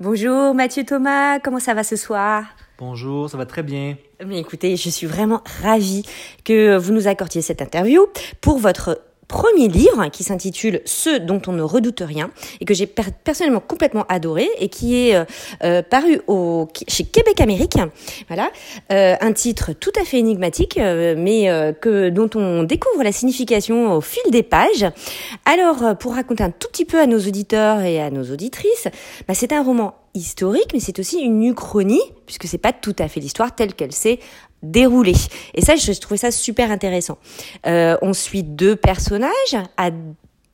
Bonjour Mathieu Thomas, comment ça va ce soir? Bonjour, ça va très bien. Mais écoutez, je suis vraiment ravie que vous nous accordiez cette interview pour votre premier livre qui s'intitule Ceux dont on ne redoute rien et que j'ai personnellement complètement adoré et qui est euh, euh, paru au, chez Québec Amérique. Voilà, euh, un titre tout à fait énigmatique, mais que dont on découvre la signification au fil des pages. Alors, pour raconter un tout petit peu à nos auditeurs et à nos auditrices, bah, c'est un roman historique, mais c'est aussi une uchronie, puisque c'est pas tout à fait l'histoire telle qu'elle s'est déroulée. Et ça, je trouvais ça super intéressant. Euh, on suit deux personnages à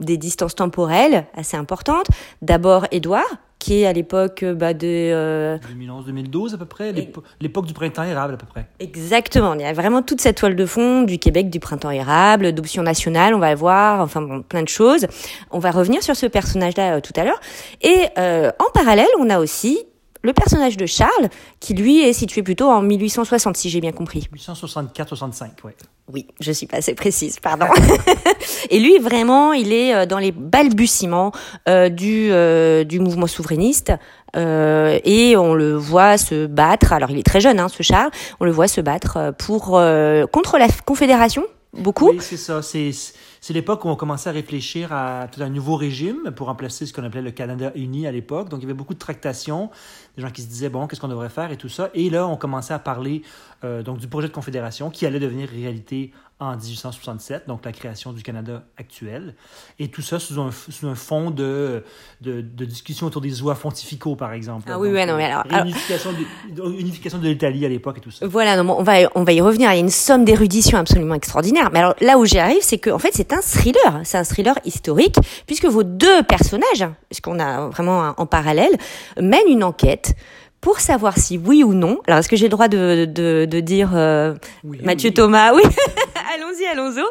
des distances temporelles assez importantes. D'abord, Édouard, qui est à l'époque euh, bah, de... 2011-2012 euh, à peu près, l'époque du printemps érable à peu près. Exactement, il y a vraiment toute cette toile de fond du Québec, du printemps érable, d'option nationale, on va voir, enfin bon, plein de choses. On va revenir sur ce personnage-là euh, tout à l'heure. Et en parallèle, on a aussi le personnage de Charles, qui lui est situé plutôt en 1860, si j'ai bien compris. 1864-65, oui. Oui, je suis pas assez précise, pardon. et lui, vraiment, il est euh, dans les balbutiements euh, du, euh, du mouvement souverainiste. Et on le voit se battre. Alors, il est très jeune, hein, ce Charles. On le voit se battre pour contre la Confédération, beaucoup. C'est ça. C'est c'est l'époque où on commençait à réfléchir à tout un nouveau régime pour remplacer ce qu'on appelait le Canada uni à l'époque. Donc, il y avait beaucoup de tractations, des gens qui se disaient, bon, qu'est-ce qu'on devrait faire et tout ça. Et là, on commençait à parler euh, donc, du projet de confédération qui allait devenir réalité en 1867, donc la création du Canada actuel. Et tout ça sous un, sous un fond de, de, de, discussion autour des oies pontificaux, par exemple. Ah oui, oui, non, mais alors... Unification, de, unification de l'Italie à l'époque et tout ça. Voilà, non, on, va, on va y revenir. Il y a une somme d'érudition absolument extraordinaire. Mais alors là où j'y arrive, c'est que en fait, c'est un thriller. C'est un thriller historique, puisque vos deux personnages, puisqu'on a vraiment en parallèle, mènent une enquête pour savoir si oui ou non. Alors, est-ce que j'ai le droit de, de, de dire euh, Mathieu Thomas? Oui. allons-y, allons-y.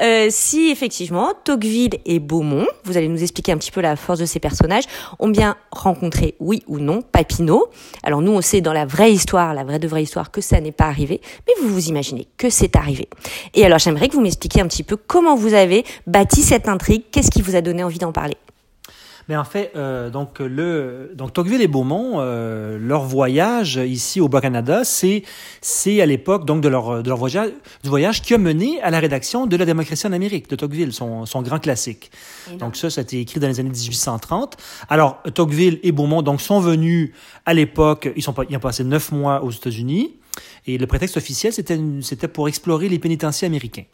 Euh, si effectivement Tocqueville et Beaumont, vous allez nous expliquer un petit peu la force de ces personnages, ont bien rencontré, oui ou non, Papineau. Alors nous, on sait dans la vraie histoire, la vraie de vraie histoire, que ça n'est pas arrivé, mais vous vous imaginez que c'est arrivé. Et alors j'aimerais que vous m'expliquiez un petit peu comment vous avez bâti cette intrigue, qu'est-ce qui vous a donné envie d'en parler? Mais en fait, euh, donc le donc Tocqueville et Beaumont, euh, leur voyage ici au Bas-Canada, c'est c'est à l'époque donc de leur de leur voyage du voyage qui a mené à la rédaction de la démocratie en Amérique de Tocqueville, son son grand classique. donc ça, ça a été écrit dans les années 1830. Alors Tocqueville et Beaumont donc sont venus à l'époque, ils sont ils ont passé neuf mois aux États-Unis et le prétexte officiel c'était c'était pour explorer les pénitenciers américains.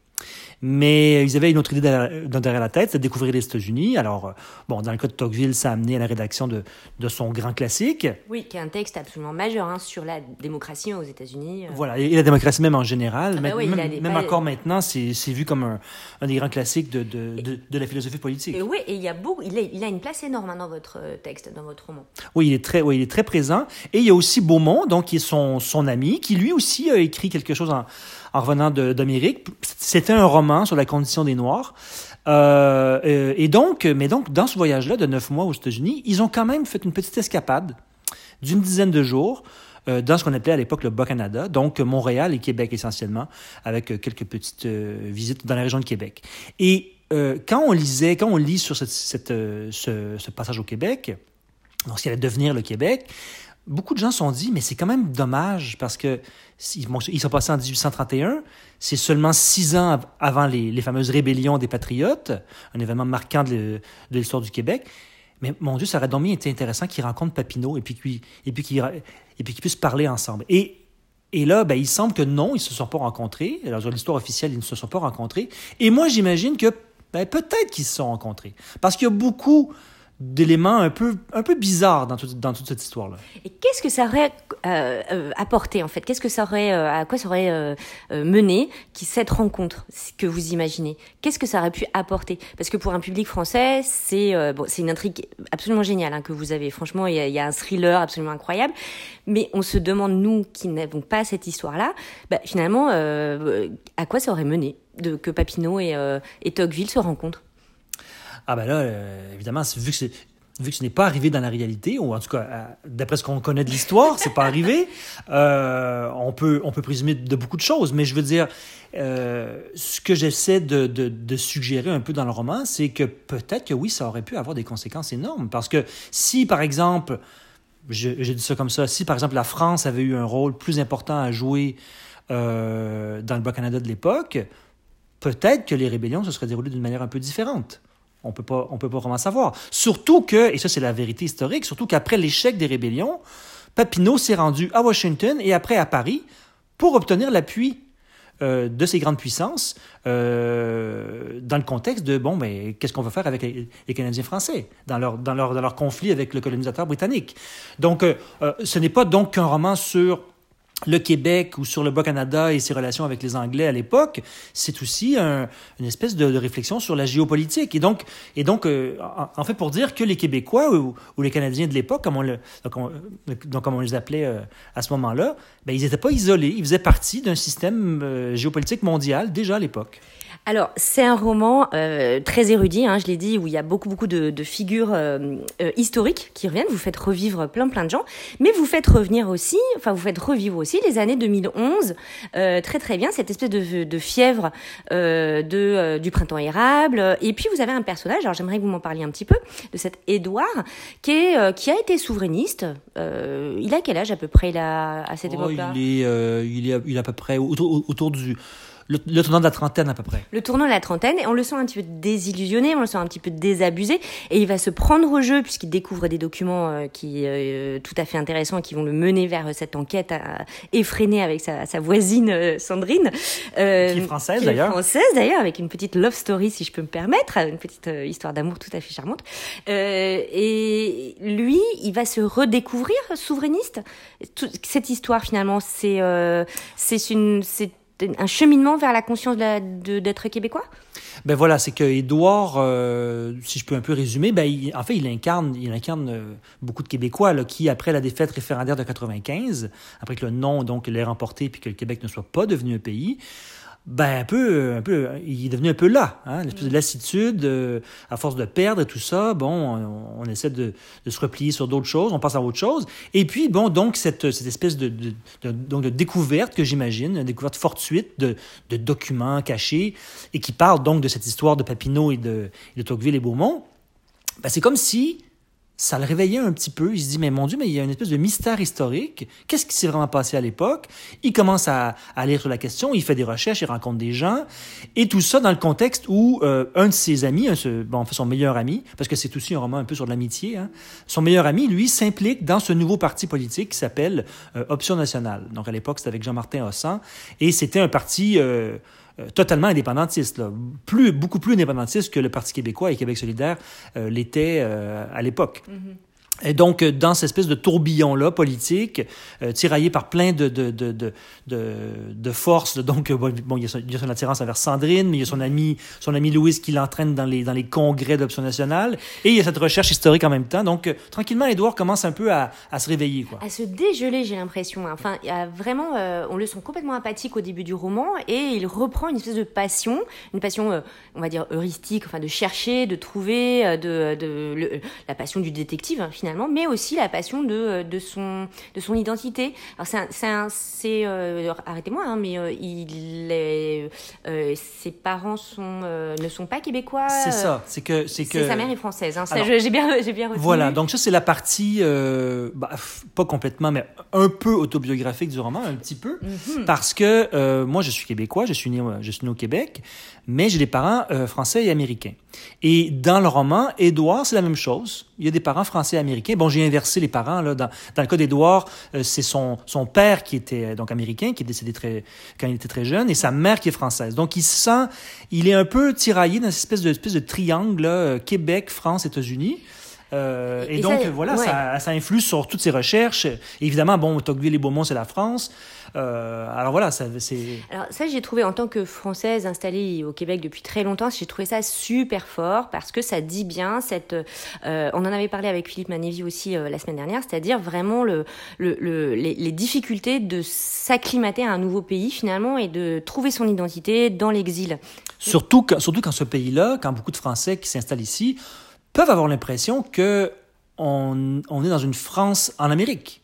Mais ils avaient une autre idée derrière la tête, c'est de découvrir les États-Unis. Alors, euh, bon, dans le cas de Tocqueville, ça a amené à la rédaction de, de son grand classique. Oui, qui est un texte absolument majeur hein, sur la démocratie aux États-Unis. Euh. Voilà, et la démocratie même en général. Ah bah même, encore maintenant, c'est vu comme un, un, des grands classiques de, de, de, la philosophie politique. Et oui, et il, y a beaucoup, il, a, il a une place énorme hein, dans votre euh, texte, dans votre roman. Oui, il est très, oui, il est très présent. Et il y a aussi Beaumont, donc, qui est son, son ami, qui lui aussi a écrit quelque chose en en revenant d'Amérique. C'était un roman sur la condition des Noirs. Euh, euh, et donc, mais donc, dans ce voyage-là de neuf mois aux États-Unis, ils ont quand même fait une petite escapade d'une dizaine de jours euh, dans ce qu'on appelait à l'époque le Bas-Canada, donc Montréal et Québec essentiellement, avec quelques petites visites dans la région de Québec. Et quand on lisait, quand on lit sur cette, ce, passage au Québec, donc ce qui allait devenir le Québec, beaucoup de gens se sont dit, mais c'est quand même dommage parce que ils sont passés en 1831, c'est seulement six ans avant les, fameuses rébellions des Patriotes, un événement marquant de, l'histoire du Québec. Mais mon Dieu, ça aurait donc été intéressant qu'ils rencontrent Papineau et puis qu'ils puissent parler ensemble. Et et là, ben, il semble que non, ils ne se sont pas rencontrés. Alors, dans l'histoire officielle, ils ne se sont pas rencontrés. Et moi, j'imagine que ben, peut-être qu'ils se sont rencontrés. Parce qu'il y a beaucoup d'éléments un peu, un peu bizarres dans, dans toute cette histoire-là. Et qu'est-ce que ça aurait euh, euh, apporté, en fait? Qu'est-ce que ça aurait, euh, à quoi ça aurait mené qui, cette rencontre que vous imaginez? Qu'est-ce que ça aurait pu apporter? Parce que pour un public français, c'est bon, une intrigue absolument géniale hein, que vous avez. Franchement, il y, a, y, a, un thriller absolument incroyable. Mais on se demande, nous, qui n'avons pas cette histoire-là, bah, finalement, à quoi ça aurait mené de, que Papineau et, et Tocqueville se rencontrent? Ah ben là, euh, évidemment, vu que vu que ce n'est pas arrivé dans la réalité, ou en tout cas, euh, d'après ce qu'on connaît de l'histoire, c'est pas arrivé, euh, on, peut, on peut présumer de beaucoup de choses. Mais je veux dire, ce que j'essaie de, de, de, suggérer un peu dans le roman, c'est que peut-être que oui, ça aurait pu avoir des conséquences énormes. Parce que si, par exemple, j'ai dit ça comme ça, si par exemple la France avait eu un rôle plus important à jouer dans le Bas-Canada de l'époque, peut-être que les rébellions se seraient déroulées d'une manière un peu différente. On peut pas, on peut pas vraiment savoir. Surtout que, et ça c'est la vérité historique, surtout qu'après l'échec des rébellions, Papineau s'est rendu à Washington et après à Paris pour obtenir l'appui euh, de ces grandes puissances euh, dans le contexte de, bon, mais qu'est-ce qu'on va faire avec les, Canadiens français dans leur, dans, leur, dans leur conflit avec le colonisateur britannique? Donc, euh, ce n'est pas donc qu'un roman sur le Québec ou sur le Bas-Canada et ses relations avec les Anglais à l'époque, c'est aussi une espèce de, réflexion sur la géopolitique. Et donc, et donc euh, en, fait, pour dire que les Québécois ou, les Canadiens de l'époque, comme, on le, donc, comme on les appelait euh, à ce moment-là, ben, ils n'étaient pas isolés. Ils faisaient partie d'un système euh, géopolitique mondial déjà à l'époque. Alors, c'est un roman euh, très érudit, hein, je l'ai dit, où il y a beaucoup, beaucoup de, de figures euh, euh, historiques qui reviennent. Vous faites revivre plein, plein de gens, mais vous faites revenir aussi, enfin, vous faites revivre aussi les années 2011, très, très bien, cette espèce de, de fièvre de, du printemps érable. Et puis, vous avez un personnage, alors j'aimerais que vous m'en parliez un petit peu, de cet Édouard, qui, est, qui a été souverainiste. il a quel âge à peu près là, à cette oh, époque-là? il, est, il, est, il est à peu près autour, autour du le, tournant de la trentaine à peu près. Le tournant de la trentaine, et on le sent un petit peu désillusionné, on le sent un petit peu désabusé, et il va se prendre au jeu puisqu'il découvre des documents euh, qui euh, tout à fait intéressants qui vont le mener vers cette enquête effrénée avec sa, voisine euh, Sandrine, qui est française d'ailleurs. Française d'ailleurs, avec une petite love story si je peux me permettre, une petite histoire d'amour tout à fait charmante. et lui, il va se redécouvrir souverainiste. cette histoire finalement, c'est c'est une c'est un cheminement vers la conscience d'être québécois? Ben voilà, c'est que Édouard, euh, si je peux un peu résumer, ben en fait, il incarne, il incarne euh, beaucoup de Québécois là, qui, après la défaite référendaire de 95, après que le non donc l'ait remporté puis que le Québec ne soit pas devenu un pays, ben un peu, un peu, il est devenu un peu là, hein, une espèce de lassitude, euh, à force de perdre et tout ça. Bon, on, essaie de, de, se replier sur d'autres choses, on passe à autre chose. Et puis bon, donc cette, cette espèce de, de, de, donc de découverte que j'imagine, une découverte fortuite de, de documents cachés et qui parle donc de cette histoire de Papineau et de, de Tocqueville et Beaumont. Ben, c'est comme si ça le réveillait un petit peu. Il se dit, mais mon Dieu, mais il y a une espèce de mystère historique. Qu'est-ce qui s'est vraiment passé à l'époque? Il commence à, à, lire sur la question, il fait des recherches, il rencontre des gens. Et tout ça dans le contexte où euh, un de ses amis, un, bon, son meilleur ami, parce que c'est aussi un roman un peu sur l'amitié, hein, son meilleur ami, lui, s'implique dans ce nouveau parti politique qui s'appelle euh, Option nationale. Donc à l'époque, c'était avec Jean-Martin Hossan. Et c'était un parti... Euh, totalement indépendantiste. Plus, beaucoup plus indépendantiste que le Parti québécois et Québec solidaire euh, l'était euh, à l'époque. Mm-hmm. Et donc, euh, dans cette espèce de tourbillon-là politique, euh, tiraillé par plein de, de, de, de, forces, donc, euh, bon, il, y a son, il y a attirance envers Sandrine, mais il y a son ami, son ami Louise qui l'entraîne dans les, dans les congrès d'option nationale, et il y a cette recherche historique en même temps. Donc, tranquillement, Edouard commence un peu à, à, se réveiller, quoi. À se dégeler, j'ai l'impression. Enfin, y a vraiment, on le sent complètement apathique au début du roman, et il reprend une espèce de passion, une passion, on va dire, heuristique, enfin, de chercher, de trouver, de, de la passion du détective, hein, finalement mais aussi la passion de, euh, de, son, de son identité. Alors c'est, euh, arrêtez-moi, hein, mais euh, il est, ses parents sont, ne sont pas québécois. C'est ça, c'est que, c'est que. Sa mère est française. Hein, j'ai bien, j'ai bien retenu. Voilà, donc ça c'est la partie, bah, pas complètement, mais un peu autobiographique du roman, un petit peu, mhm. parce que moi je suis québécois, je suis né, je suis né au Québec, mais j'ai des parents français et américains. Et dans le roman, Édouard, c'est la même chose. Il y a des parents français et américains. Bon, j'ai inversé les parents. Là. Dans, le cas d'Édouard, euh, c'est son, père qui était euh, donc américain, qui est décédé très, quand il était très jeune, et sa mère qui est française. Donc, il se sent, il est un peu tiraillé dans cette espèce de, triangle, euh, Québec, France, États-Unis. Euh, et, donc, voilà, ça, ça, influe sur toutes ses recherches. évidemment, bon, Tocqueville et Beaumont, c'est la France. Euh, alors voilà, ça, c'est. Alors ça, j'ai trouvé en tant que française installée au Québec depuis très longtemps, j'ai trouvé ça super fort parce que ça dit bien cette. Euh, on en avait parlé avec Philippe Manévi aussi euh, la semaine dernière, c'est-à-dire vraiment le, le, le les, les, difficultés de s'acclimater à un nouveau pays finalement et de trouver son identité dans l'exil. Surtout, surtout quand ce pays-là, quand beaucoup de Français qui s'installent ici peuvent avoir l'impression que on, est dans une France en Amérique.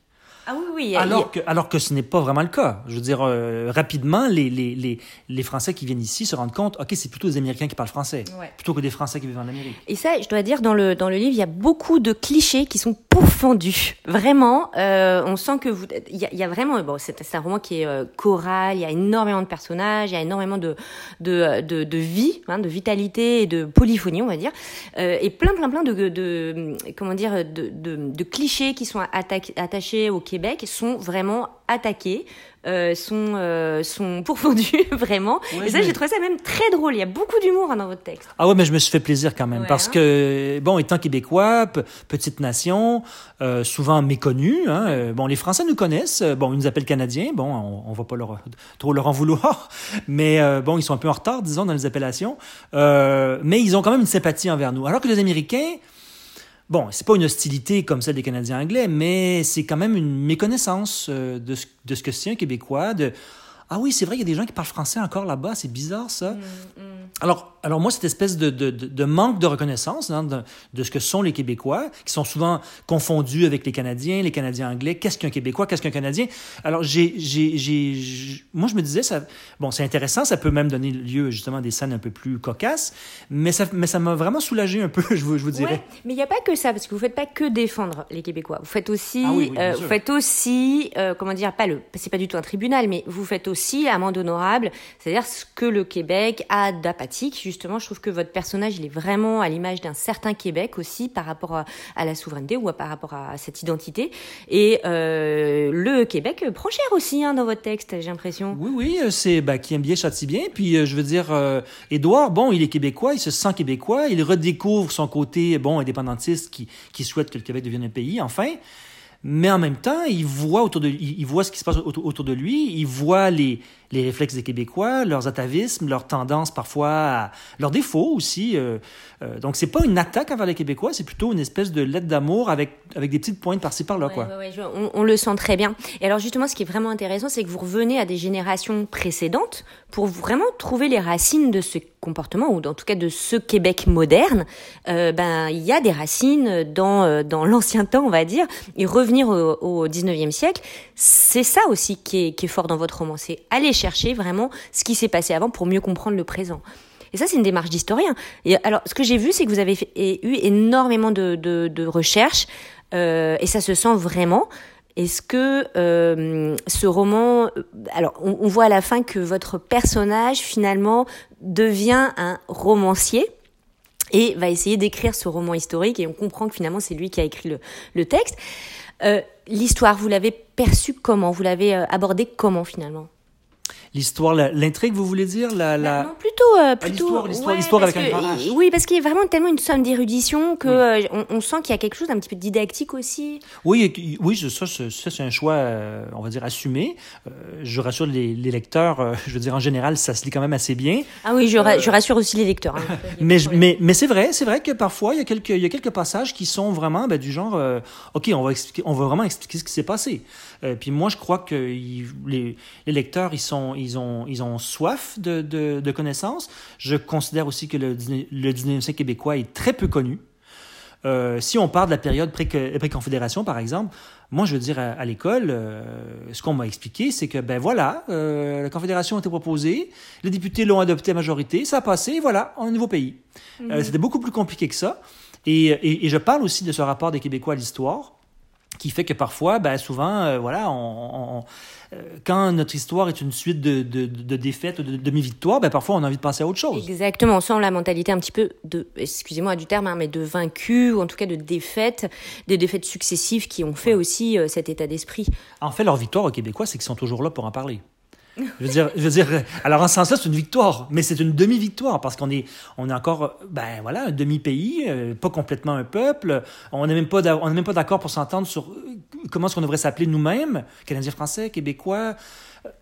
Ah oui, oui. Alors, que, alors que ce n'est pas vraiment le cas. Je veux dire, euh, rapidement, les, les, les, les, Français qui viennent ici se rendent compte, OK, c'est plutôt des Américains qui parlent français, plutôt que des Français qui vivent en Amérique. Et ça, je dois dire, dans le, dans le livre, il y a beaucoup de clichés qui sont pourfendus. Vraiment, euh, on sent que vous... Il y a, y a vraiment... Bon, c'est un roman qui est euh, choral, il y a énormément de personnages, il y a énormément de, de, de, de vie, hein, de vitalité et de polyphonie, on va dire, euh, et plein, plein, plein de, de, comment dire, de, de, de clichés qui sont attachés au Québec sont vraiment attaqués, euh, sont, euh, sont pourfendus vraiment. et ça, j'ai trouvé ça même très drôle. Il y a beaucoup d'humour hein, dans votre texte. Ah ouais, mais je me suis fait plaisir quand même. parce hein. que, bon, étant québécois, petite nation, euh, souvent méconnue, hein, euh, bon, les Français nous connaissent. Bon, ils nous appellent Canadiens. Bon, on, on va pas leur, trop leur en vouloir. Mais bon, ils sont un peu en retard, disons, dans les appellations. mais ils ont quand même une sympathie envers nous. Alors que les Américains, Bon, c'est pas une hostilité comme celle des Canadiens anglais, mais c'est quand même une méconnaissance euh, de ce, de ce que c'est un Québécois, de ah oui, c'est vrai, il y a des gens qui parlent français encore là-bas, c'est bizarre ça. Mm, mm. Alors, alors moi, cette espèce de, de, de manque de reconnaissance hein, de, de, ce que sont les Québécois, qui sont souvent confondus avec les Canadiens, les Canadiens anglais, qu'est-ce qu'un Québécois, qu'est-ce qu'un Canadien? Alors, j'ai, j'ai, j'ai, moi, je me disais, ça, bon, c'est intéressant, ça peut même donner lieu justement à des scènes un peu plus cocasses, mais ça, mais ça m'a vraiment soulagé un peu, je vous, je vous dirais. mais il n'y a pas que ça, parce que vous faites pas que défendre les Québécois. Vous faites aussi, ah euh, vous faites aussi, euh, comment dire, pas le, c'est pas du tout un tribunal, mais vous faites aussi aussi amende honorable, c'est-à-dire ce que le Québec a d'apathique. Justement, je trouve que votre personnage, il est vraiment à l'image d'un certain Québec aussi par rapport à, la souveraineté ou par rapport à cette identité. Et euh, le Québec prend cher aussi hein, dans votre texte, j'ai l'impression. Oui, oui, euh, c'est bah, qui aime bien châtie bien. Puis euh, je veux dire, Édouard, bon, il est québécois, il se sent québécois, il redécouvre son côté bon indépendantiste qui souhaite que le Québec devienne un pays. Enfin mais en même temps, il voit, autour de, il voit ce qui se passe autour, de lui, il voit les, les réflexes des Québécois, leurs atavismes, leurs tendances parfois, à, leurs défauts aussi. Euh, euh, donc, c'est pas une attaque envers les Québécois, c'est plutôt une espèce de lettre d'amour avec, avec des petites pointes par-ci par-là. quoi. on, on, le sent très bien. Et alors, justement, ce qui est vraiment intéressant, c'est que vous revenez à des générations précédentes pour vraiment trouver les racines de ce comportement, ou en tout cas de ce Québec moderne. Euh, ben, il y a des racines dans, euh, dans l'ancien temps, on va dire, et revenir au, au 19e siècle, c'est ça aussi qui est, fort dans votre roman, c'est aller chercher vraiment ce qui s'est passé avant pour mieux comprendre le présent. Et ça, c'est une démarche d'historien. Alors, ce que j'ai vu, c'est que vous avez eu énormément de recherches, euh, et ça se sent vraiment. Est-ce que euh, ce roman, alors on, voit à la fin que votre personnage finalement devient un romancier et va essayer d'écrire ce roman historique et on comprend que finalement c'est lui qui a écrit le, texte. Euh, L'histoire, vous l'avez perçue comment? Vous l'avez euh, abordée comment finalement? L'histoire, l'intrigue, vous voulez dire? La, la... Non, plutôt, euh, ah, plutôt l'histoire, avec un grand Oui, parce qu'il y a vraiment tellement une somme d'érudition que euh, on, sent qu'il y a quelque chose d'un petit peu didactique aussi. Oui, oui, ça, ça c'est un choix, euh, on va dire assumé. je rassure les, lecteurs. je veux dire en général, ça se lit quand même assez bien. Ah oui, je, je rassure aussi les lecteurs. Hein. mais mais mais c'est vrai, c'est vrai que parfois il y a quelques il y a quelques passages qui sont vraiment ben, du genre, ok, on va expliquer, on va vraiment expliquer ce qui s'est passé. puis moi, je crois que les, les lecteurs, ils sont ils ont, ils ont soif de, de, connaissances. Je considère aussi que le, le 19e siècle québécois est très peu connu. Euh, si on parle de la période pré-confédération, par exemple, moi, je veux dire, à, l'école, euh, ce qu'on m'a expliqué, c'est que, ben voilà, euh, la confédération a été proposée, les députés l'ont adoptée à majorité, ça a passé, voilà, on est un nouveau pays. Mhm. C'était beaucoup plus compliqué que ça. Et, et, et, je parle aussi de ce rapport des Québécois à l'histoire, qui fait que parfois, ben souvent, voilà, on, on euh, quand notre histoire est une suite de, de, de défaites, de demi-victoires, ben parfois on a envie de passer à autre chose. Exactement, on sent la mentalité un petit peu de, excusez-moi du terme, hein, mais de vaincu, ou en tout cas de défaites, des défaites successives qui ont fait aussi euh, cet état d'esprit. En fait, leur victoire aux Québécois, c'est qu'ils sont toujours là pour en parler. Je veux dire, je veux dire, alors en ce sens-là, c'est une victoire, mais c'est une demi-victoire parce qu'on est, on est encore, ben voilà, un demi-pays, euh, pas complètement un peuple. On n'est même pas, d'accord pour s'entendre sur euh, comment est-ce qu'on devrait s'appeler nous-mêmes, Canadiens français, Québécois.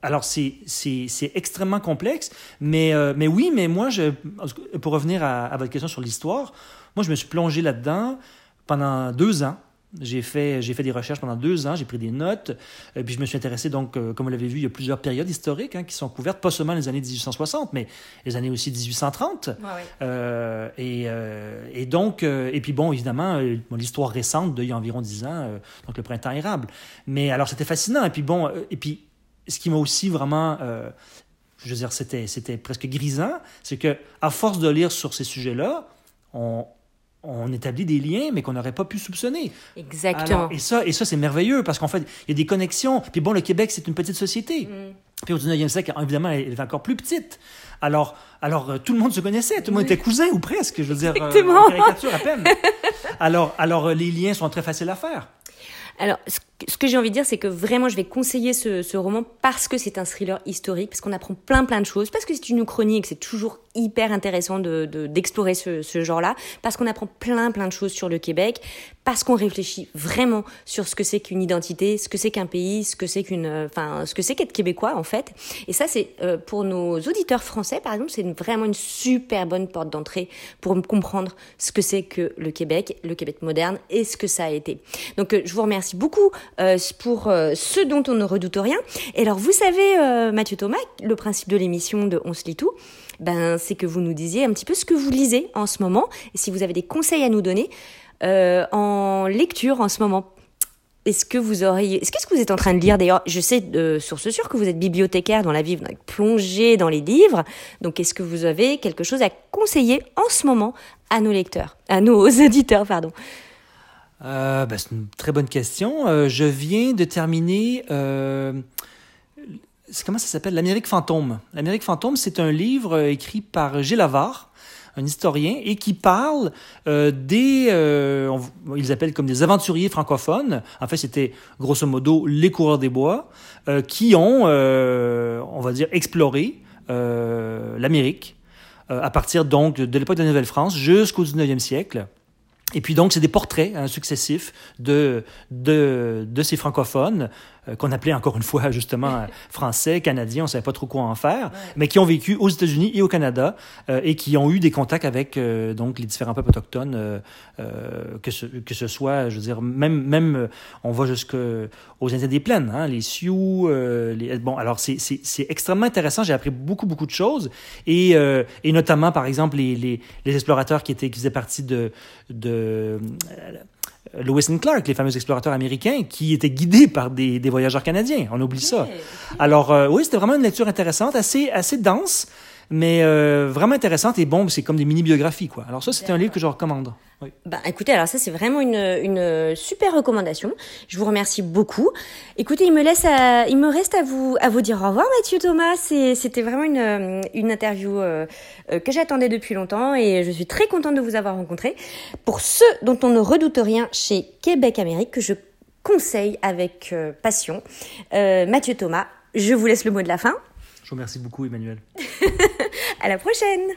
Alors c'est c'est c'est extrêmement complexe, mais euh, mais oui, mais moi je, pour revenir à votre question sur l'histoire, moi je me suis plongé là-dedans pendant deux ans J'ai fait, j'ai fait des recherches pendant deux ans, j'ai pris des notes, et puis je me suis intéressé, donc, euh, comme vous l'avez vu, il y a plusieurs périodes historiques hein, qui sont couvertes, pas seulement les années 1860, mais les années aussi 1830. Ouais, ouais. Euh, et, euh, et donc, euh, et puis bon, évidemment, euh, l'histoire récente d'il y a environ dix ans, euh, donc le printemps érable. Mais alors, c'était fascinant. Et puis bon, euh, et puis ce qui m'a aussi vraiment, euh, je veux dire, c'était, c'était presque grisant, c'est que à force de lire sur ces sujets-là, on, on établit des liens, mais qu'on n'aurait pas pu soupçonner. Exactement. Alors, et ça, et ça c'est merveilleux parce qu'en fait, il y a des connexions. Puis bon, le Québec, c'est une petite société. Mm. Puis au 19e siècle, évidemment, elle est encore plus petite. Alors, alors euh, tout le monde se connaissait, tout le monde était cousin ou presque, je veux dire, euh, Exactement. en caricature à peine. alors, alors euh, les liens sont très faciles à faire. Alors, ce que- j'ai envie de dire, c'est que vraiment, je vais conseiller ce, roman parce que c'est un thriller historique, parce qu'on apprend plein plein de choses, parce que c'est une chronique, c'est toujours hyper intéressant de de- d'explorer ce, ce genre-là, parce qu'on apprend plein plein de choses sur le Québec, parce qu'on réfléchit vraiment sur ce que c'est qu'une identité, ce que c'est qu'un pays, ce que c'est qu'une, euh, enfin, ce que c'est qu'être québécois en fait. Et ça, c'est euh, pour nos auditeurs français, par exemple, c'est vraiment une super bonne porte d'entrée pour comprendre ce que c'est que le Québec, le Québec moderne et ce que ça a été. Donc, euh, je vous remercie beaucoup euh, pour euh, ce dont on ne redoute rien. Et alors, vous savez, Mathieu Thomas, le principe de l'émission de On se lit tout, ben, c'est que vous nous disiez un petit peu ce que vous lisez en ce moment et si vous avez des conseils à nous donner euh, en lecture en ce moment. Est-ce que vous auriez, est-ce qu'est-ce que vous êtes en train de lire d'ailleurs Je sais de source sûre que vous êtes bibliothécaire dans la vie, vous plongé dans les livres. Donc, est-ce que vous avez quelque chose à conseiller en ce moment à nos lecteurs, à nos auditeurs, pardon? Euh, ben, c'est une très bonne question. Euh, je viens de terminer. comment ça s'appelle? L'Amérique fantôme. L'Amérique fantôme, c'est un livre écrit par Gilles un historien, et qui parle euh, des. euh, ils appellent comme des aventuriers francophones. En fait, c'était grosso modo les coureurs des bois euh, qui ont, on va dire, exploré l'Amérique à partir donc de l'époque de la Nouvelle-France jusqu'au 19e siècle. Et puis donc, c'est des portraits hein, successifs de, de, de ces francophones, euh, qu'on appelait encore une fois justement euh, français, canadiens, on ne savait pas trop quoi en faire, mais qui ont vécu aux États-Unis et au Canada euh, et qui ont eu des contacts avec euh, donc les différents peuples autochtones, que, ce, que ce soit, je veux dire, même, même on va jusqu'aux Indiens des Plaines, hein, les Sioux. les, bon, alors c'est c'est- c'est extrêmement intéressant, j'ai appris beaucoup, beaucoup de choses, et, et notamment, par exemple, les, les, les explorateurs qui, étaient, qui faisaient partie de... de euh, Lewis and Clark, les fameux explorateurs américains, qui étaient guidés par des, des voyageurs canadiens. On oublie ça. Alors, euh, oui, c'était vraiment une lecture intéressante, assez, assez dense, mais euh, vraiment intéressante. Et bon, c'est comme des mini-biographies, quoi. Alors ça, c'est un livre que je recommande. Oui. Bah, écoutez, alors ça c'est vraiment une, super recommandation. Je vous remercie beaucoup. Écoutez, il me laisse, il me reste à vous, à vous dire au revoir, Mathieu Thomas. C'était vraiment une, une interview euh, euh, que j'attendais depuis longtemps et je suis très contente de vous avoir rencontré. Pour ceux dont on ne redoute rien chez Québec Amérique, que je conseille avec passion, Mathieu Thomas. Je vous laisse le mot de la fin. Je vous remercie beaucoup, Emmanuel. À la prochaine.